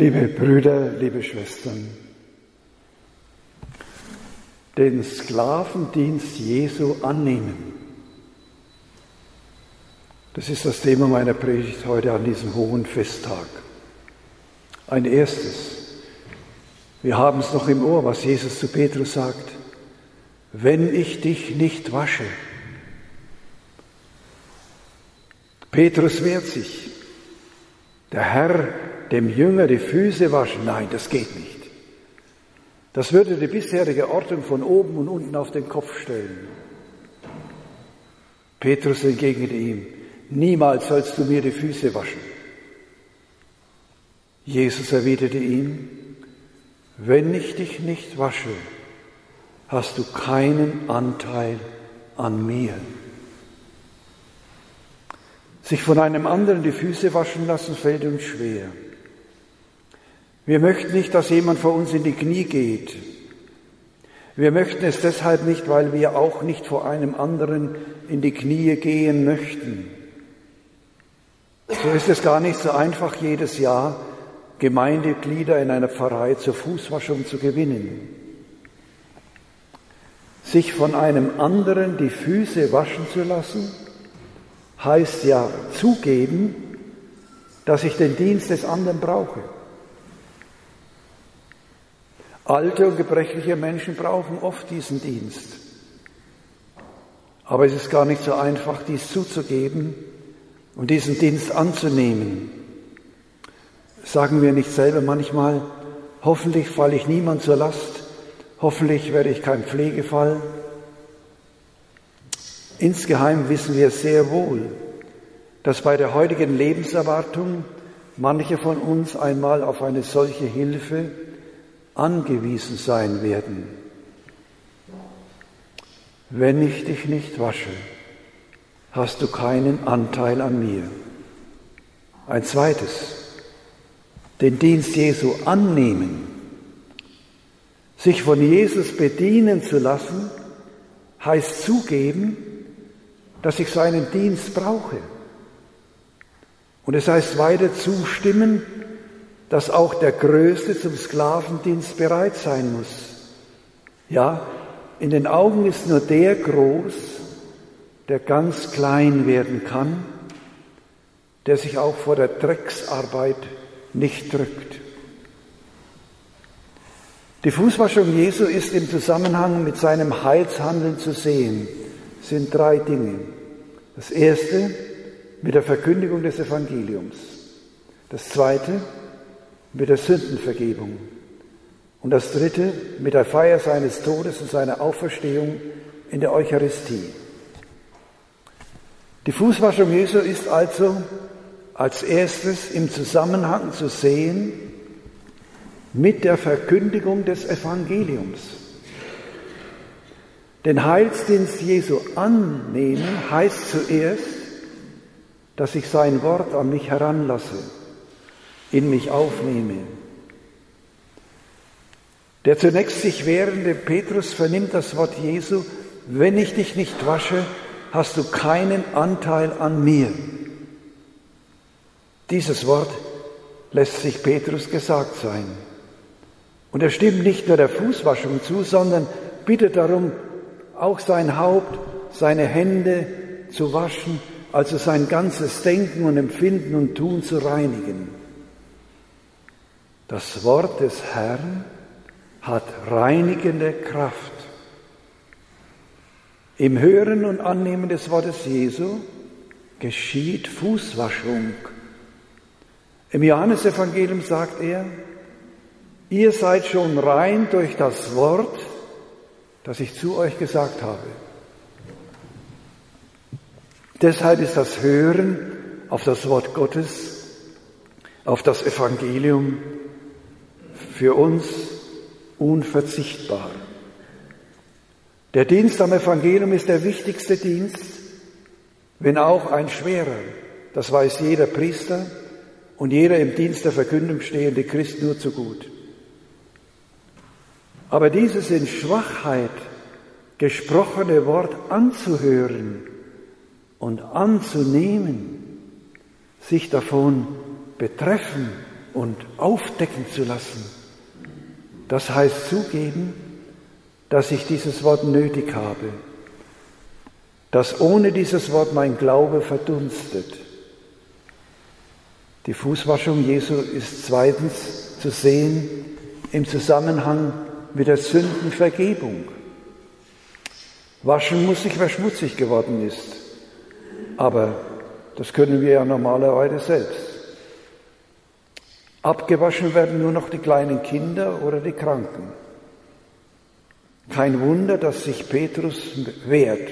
Liebe Brüder, liebe Schwestern, den Sklavendienst Jesu annehmen. Das ist das Thema meiner Predigt heute an diesem hohen Festtag. Ein erstes. Wir haben es noch im Ohr, was Jesus zu Petrus sagt. Wenn ich dich nicht wasche. Petrus wehrt sich. Der Herr dem Jünger die Füße waschen. Nein, das geht nicht. Das würde die bisherige Ordnung von oben und unten auf den Kopf stellen. Petrus entgegnete ihm, niemals sollst du mir die Füße waschen. Jesus erwiderte ihm, wenn ich dich nicht wasche, hast du keinen Anteil an mir. Sich von einem anderen die Füße waschen lassen fällt uns schwer. Wir möchten nicht, dass jemand vor uns in die Knie geht. Wir möchten es deshalb nicht, weil wir auch nicht vor einem anderen in die Knie gehen möchten. So ist es gar nicht so einfach, jedes Jahr Gemeindeglieder in einer Pfarrei zur Fußwaschung zu gewinnen. Sich von einem anderen die Füße waschen zu lassen, heißt ja zugeben, dass ich den Dienst des anderen brauche. Alte und gebrechliche Menschen brauchen oft diesen Dienst. Aber es ist gar nicht so einfach, dies zuzugeben und diesen Dienst anzunehmen. Sagen wir nicht selber manchmal, hoffentlich falle ich niemand zur Last, hoffentlich werde ich kein Pflegefall. Insgeheim wissen wir sehr wohl, dass bei der heutigen Lebenserwartung manche von uns einmal auf eine solche Hilfe angewiesen sein werden. Wenn ich dich nicht wasche, hast du keinen Anteil an mir. Ein zweites, den Dienst Jesu annehmen, sich von Jesus bedienen zu lassen, heißt zugeben, dass ich seinen Dienst brauche. Und es heißt weiter zustimmen, dass auch der Größte zum Sklavendienst bereit sein muss. Ja, in den Augen ist nur der groß, der ganz klein werden kann, der sich auch vor der Drecksarbeit nicht drückt. Die Fußwaschung Jesu ist im Zusammenhang mit seinem Heilshandeln zu sehen. Sind drei Dinge. Das erste mit der Verkündigung des Evangeliums. Das zweite mit der Sündenvergebung. Und das dritte mit der Feier seines Todes und seiner Auferstehung in der Eucharistie. Die Fußwaschung Jesu ist also als erstes im Zusammenhang zu sehen mit der Verkündigung des Evangeliums. Den Heilsdienst Jesu annehmen heißt zuerst, dass ich sein Wort an mich heranlasse in mich aufnehme. Der zunächst sich wehrende Petrus vernimmt das Wort Jesu, wenn ich dich nicht wasche, hast du keinen Anteil an mir. Dieses Wort lässt sich Petrus gesagt sein. Und er stimmt nicht nur der Fußwaschung zu, sondern bittet darum, auch sein Haupt, seine Hände zu waschen, also sein ganzes Denken und Empfinden und Tun zu reinigen. Das Wort des Herrn hat reinigende Kraft. Im Hören und Annehmen des Wortes Jesu geschieht Fußwaschung. Im Johannesevangelium sagt er, ihr seid schon rein durch das Wort, das ich zu euch gesagt habe. Deshalb ist das Hören auf das Wort Gottes, auf das Evangelium für uns unverzichtbar. Der Dienst am Evangelium ist der wichtigste Dienst, wenn auch ein schwerer. Das weiß jeder Priester und jeder im Dienst der Verkündung stehende Christ nur zu gut. Aber dieses in Schwachheit gesprochene Wort anzuhören und anzunehmen, sich davon betreffen und aufdecken zu lassen. Das heißt zugeben, dass ich dieses Wort nötig habe, dass ohne dieses Wort mein Glaube verdunstet. Die Fußwaschung Jesu ist zweitens zu sehen im Zusammenhang mit der Sündenvergebung. Waschen muss sich, wer schmutzig geworden ist. Aber das können wir ja normalerweise selbst. Abgewaschen werden nur noch die kleinen Kinder oder die Kranken. Kein Wunder, dass sich Petrus wehrt,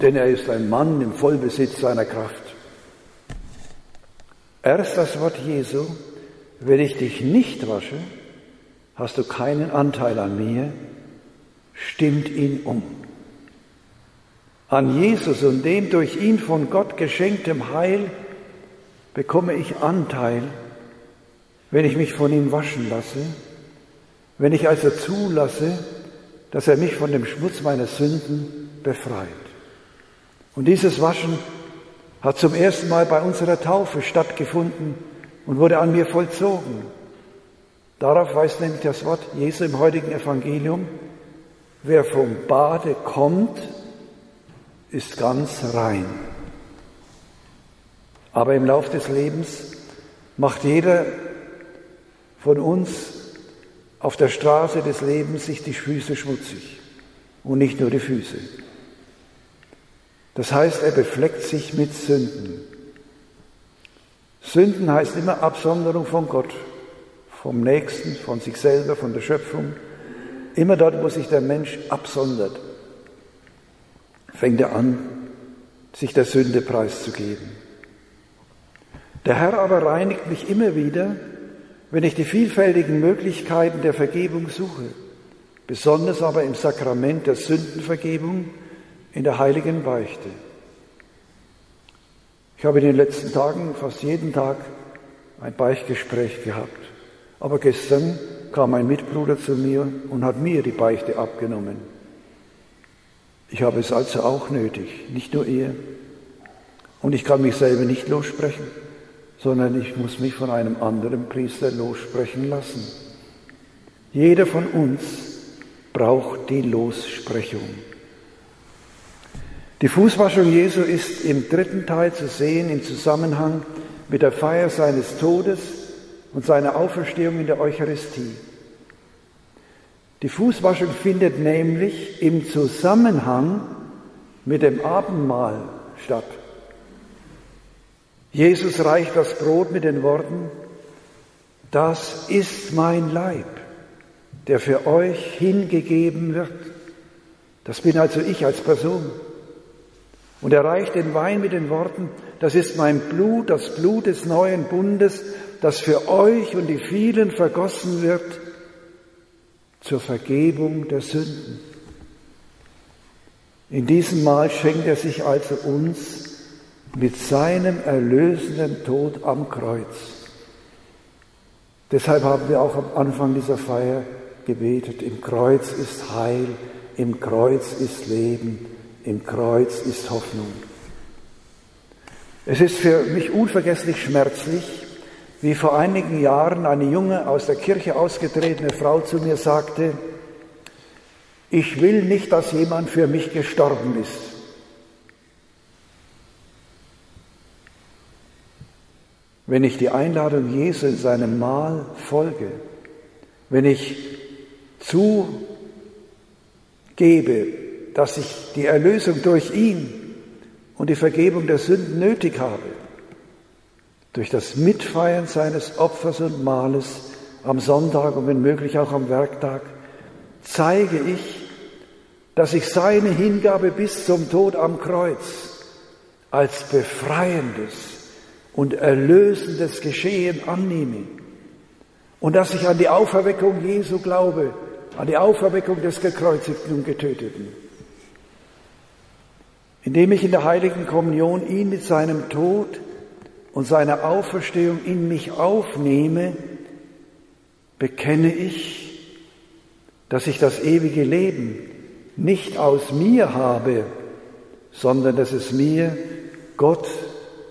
denn er ist ein Mann im Vollbesitz seiner Kraft. Erst das Wort Jesu, wenn ich dich nicht wasche, hast du keinen Anteil an mir, stimmt ihn um. An Jesus und dem durch ihn von Gott geschenktem Heil bekomme ich Anteil, wenn ich mich von ihm waschen lasse, wenn ich also zulasse, dass er mich von dem Schmutz meiner Sünden befreit. Und dieses Waschen hat zum ersten Mal bei unserer Taufe stattgefunden und wurde an mir vollzogen. Darauf weist nämlich das Wort Jesu im heutigen Evangelium, wer vom Bade kommt, ist ganz rein. Aber im Lauf des Lebens macht jeder von uns auf der Straße des Lebens sich die Füße schmutzig und nicht nur die Füße. Das heißt, er befleckt sich mit Sünden. Sünden heißt immer Absonderung von Gott, vom Nächsten, von sich selber, von der Schöpfung. Immer dort, wo sich der Mensch absondert, fängt er an, sich der Sünde preiszugeben. Der Herr aber reinigt mich immer wieder, wenn ich die vielfältigen Möglichkeiten der Vergebung suche, besonders aber im Sakrament der Sündenvergebung in der heiligen Beichte. Ich habe in den letzten Tagen fast jeden Tag ein Beichtgespräch gehabt. Aber gestern kam ein Mitbruder zu mir und hat mir die Beichte abgenommen. Ich habe es also auch nötig, nicht nur er. Und ich kann mich selber nicht lossprechen, sondern ich muss mich von einem anderen Priester lossprechen lassen. Jeder von uns braucht die Lossprechung. Die Fußwaschung Jesu ist im dritten Teil zu sehen im Zusammenhang mit der Feier seines Todes und seiner Auferstehung in der Eucharistie. Die Fußwaschung findet nämlich im Zusammenhang mit dem Abendmahl statt. Jesus reicht das Brot mit den Worten, das ist mein Leib, der für euch hingegeben wird. Das bin also ich als Person. Und er reicht den Wein mit den Worten, das ist mein Blut, das Blut des neuen Bundes, das für euch und die vielen vergossen wird zur Vergebung der Sünden. In diesem Mal schenkt er sich also uns mit seinem erlösenden Tod am Kreuz. Deshalb haben wir auch am Anfang dieser Feier gebetet, im Kreuz ist Heil, im Kreuz ist Leben, im Kreuz ist Hoffnung. Es ist für mich unvergesslich schmerzlich, wie vor einigen Jahren eine junge, aus der Kirche ausgetretene Frau zu mir sagte, ich will nicht, dass jemand für mich gestorben ist. Wenn ich die Einladung Jesu in seinem Mahl folge, wenn ich zugebe, dass ich die Erlösung durch ihn und die Vergebung der Sünden nötig habe. Durch das Mitfeiern seines Opfers und Mahles am Sonntag und wenn möglich auch am Werktag zeige ich, dass ich seine Hingabe bis zum Tod am Kreuz als befreiendes und erlösendes Geschehen annehme. Und dass ich an die Auferweckung Jesu glaube, an die Auferweckung des gekreuzigten und getöteten. Indem ich in der heiligen Kommunion ihn mit seinem Tod und seiner Auferstehung in mich aufnehme, bekenne ich, dass ich das ewige Leben nicht aus mir habe, sondern dass es mir Gott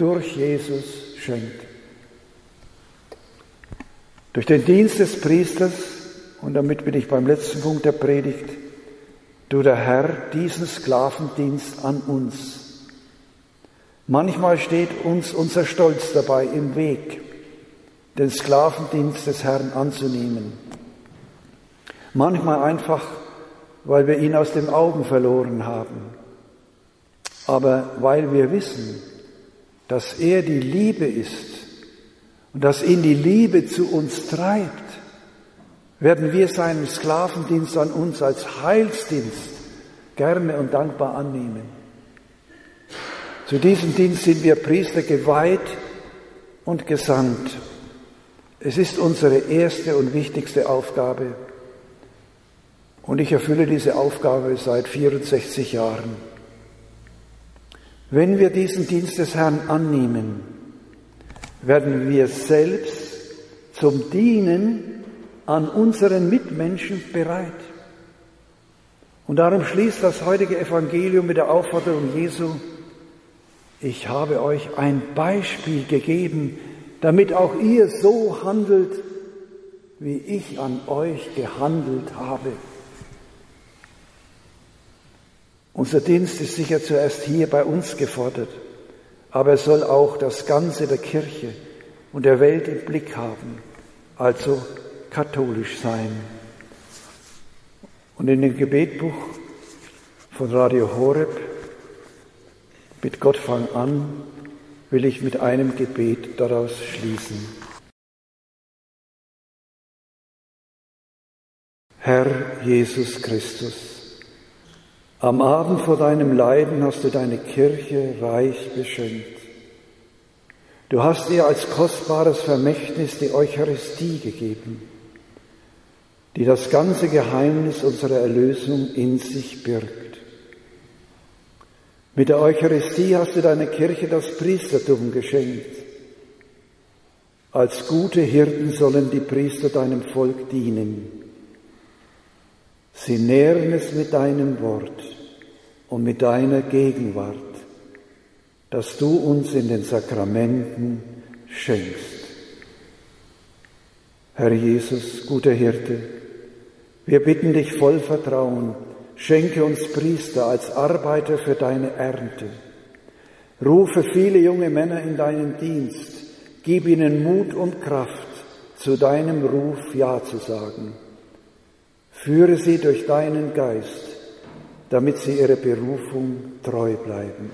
durch Jesus schenkt. Durch den Dienst des Priesters, und damit bin ich beim letzten Punkt der Predigt, du der Herr diesen Sklavendienst an uns. Manchmal steht uns unser Stolz dabei im Weg, den Sklavendienst des Herrn anzunehmen. Manchmal einfach, weil wir ihn aus den Augen verloren haben. Aber weil wir wissen, dass er die Liebe ist und dass ihn die Liebe zu uns treibt, werden wir seinen Sklavendienst an uns als Heilsdienst gerne und dankbar annehmen. Zu diesem Dienst sind wir Priester geweiht und gesandt. Es ist unsere erste und wichtigste Aufgabe. Und ich erfülle diese Aufgabe seit 64 Jahren. Wenn wir diesen Dienst des Herrn annehmen, werden wir selbst zum Dienen an unseren Mitmenschen bereit. Und darum schließt das heutige Evangelium mit der Aufforderung Jesu, ich habe euch ein Beispiel gegeben, damit auch ihr so handelt, wie ich an euch gehandelt habe. Unser Dienst ist sicher zuerst hier bei uns gefordert, aber er soll auch das Ganze der Kirche und der Welt im Blick haben, also katholisch sein. Und in dem Gebetbuch von Radio Horeb, mit Gott fang an, will ich mit einem Gebet daraus schließen. Herr Jesus Christus, am Abend vor deinem Leiden hast du deine Kirche reich beschenkt. Du hast ihr als kostbares Vermächtnis die Eucharistie gegeben, die das ganze Geheimnis unserer Erlösung in sich birgt. Mit der Eucharistie hast du deiner Kirche das Priestertum geschenkt. Als gute Hirten sollen die Priester deinem Volk dienen. Sie nähren es mit deinem Wort und mit deiner Gegenwart, dass du uns in den Sakramenten schenkst. Herr Jesus, guter Hirte, wir bitten dich voll Vertrauen, schenke uns Priester als Arbeiter für deine Ernte. Rufe viele junge Männer in deinen Dienst, gib ihnen Mut und Kraft, zu deinem Ruf Ja zu sagen. Führe sie durch deinen Geist, damit sie ihrer Berufung treu bleiben.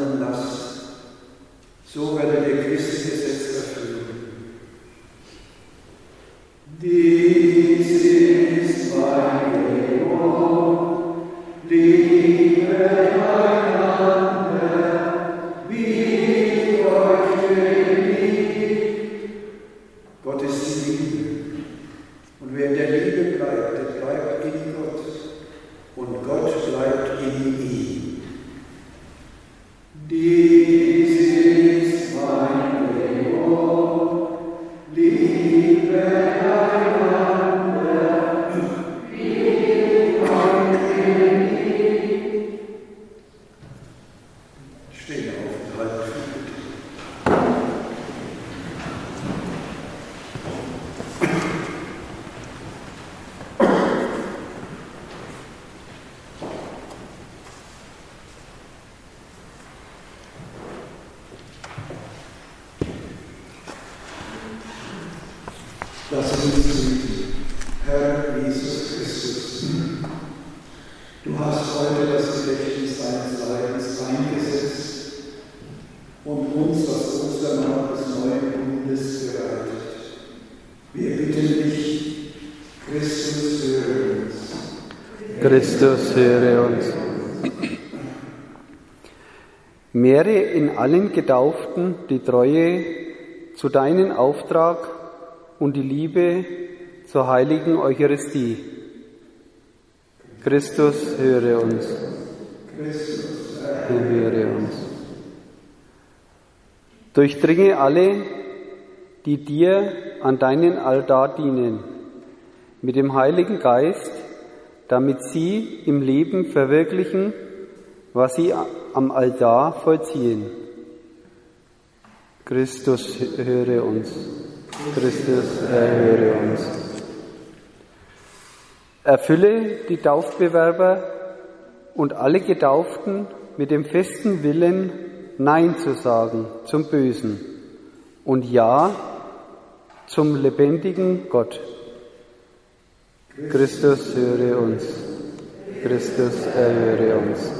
anderen Last. So werde der Christgesetz erfüllen. Christus, höre uns. Mehre in allen Getauften die Treue zu deinem Auftrag und die Liebe zur heiligen Eucharistie. Christus, höre uns. Du höre uns. Durchdringe alle, die dir an deinen Altar dienen, mit dem Heiligen Geist, damit sie im Leben verwirklichen, was sie am Altar vollziehen. Christus, höre uns. Christus, erhöre uns. Erfülle die Taufbewerber und alle Getauften mit dem festen Willen, Nein zu sagen zum Bösen und Ja zum lebendigen Gott. Christus, höre uns. Christus, erhöre uns.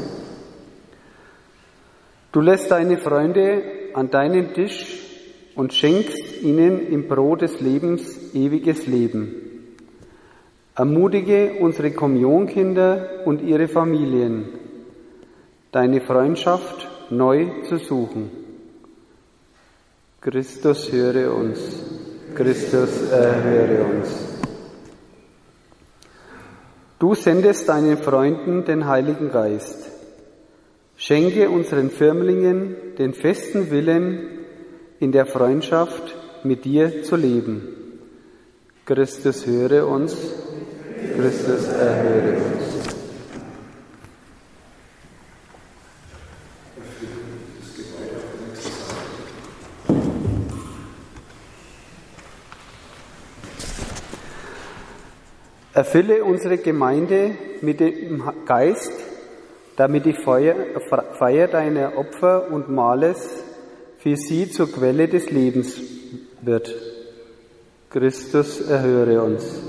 Du lässt deine Freunde an deinen Tisch und schenkst ihnen im Brot des Lebens ewiges Leben. Ermutige unsere Kommunionkinder und ihre Familien, deine Freundschaft neu zu suchen. Christus höre uns. Christus erhöre uns. Du sendest deinen Freunden den Heiligen Geist. Schenke unseren Firmlingen den festen Willen, in der Freundschaft mit dir zu leben. Christus höre uns. Christus erhöre uns. Erfülle unsere Gemeinde mit dem Geist, damit die Feier, deiner Opfer und Mahles für sie zur Quelle des Lebens wird. Christus erhöre uns.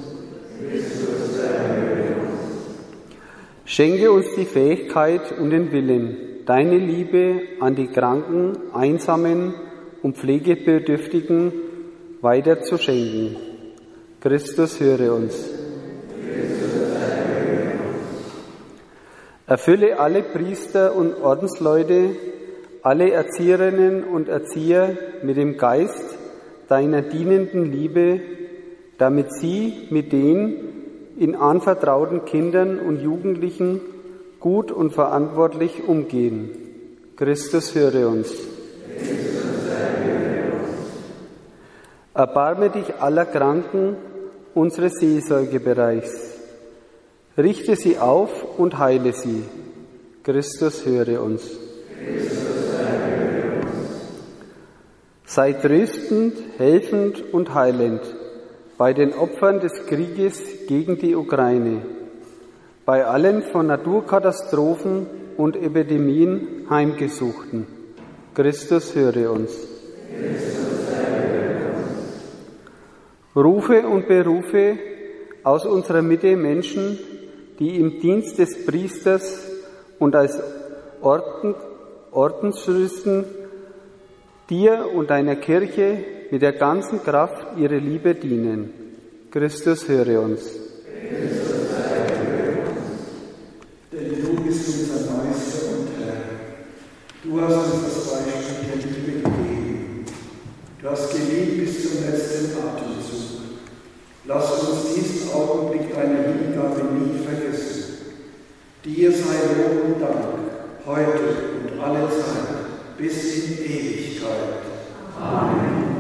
Schenke uns die Fähigkeit und den Willen, deine Liebe an die Kranken, Einsamen und Pflegebedürftigen weiter zu schenken. Christus höre uns. Erfülle alle Priester und Ordensleute, alle Erzieherinnen und Erzieher mit dem Geist deiner dienenden Liebe, damit sie mit den in anvertrauten Kindern und Jugendlichen gut und verantwortlich umgehen. Christus höre uns. Erbarme dich aller Kranken unseres Seelsorgebereichs. Richte sie auf und heile sie. Christus höre uns. Sei tröstend, helfend und heilend bei den Opfern des Krieges gegen die Ukraine, bei allen von Naturkatastrophen und Epidemien heimgesuchten. Christus höre uns. Rufe und berufe aus unserer Mitte Menschen, die im Dienst des Priesters und als Orden, Ordensschristen dir und deiner Kirche mit der ganzen Kraft ihre Liebe dienen. Christus höre uns. Christus sei uns. Denn du bist unser Meister und Herr. Du hast uns das Beispiel der Liebe gegeben. Du hast geliebt bis zum letzten Atemzug. Lass uns diesen Augenblick Dir sei Lob und Dank, heute und alle Zeit, bis in Ewigkeit. Amen.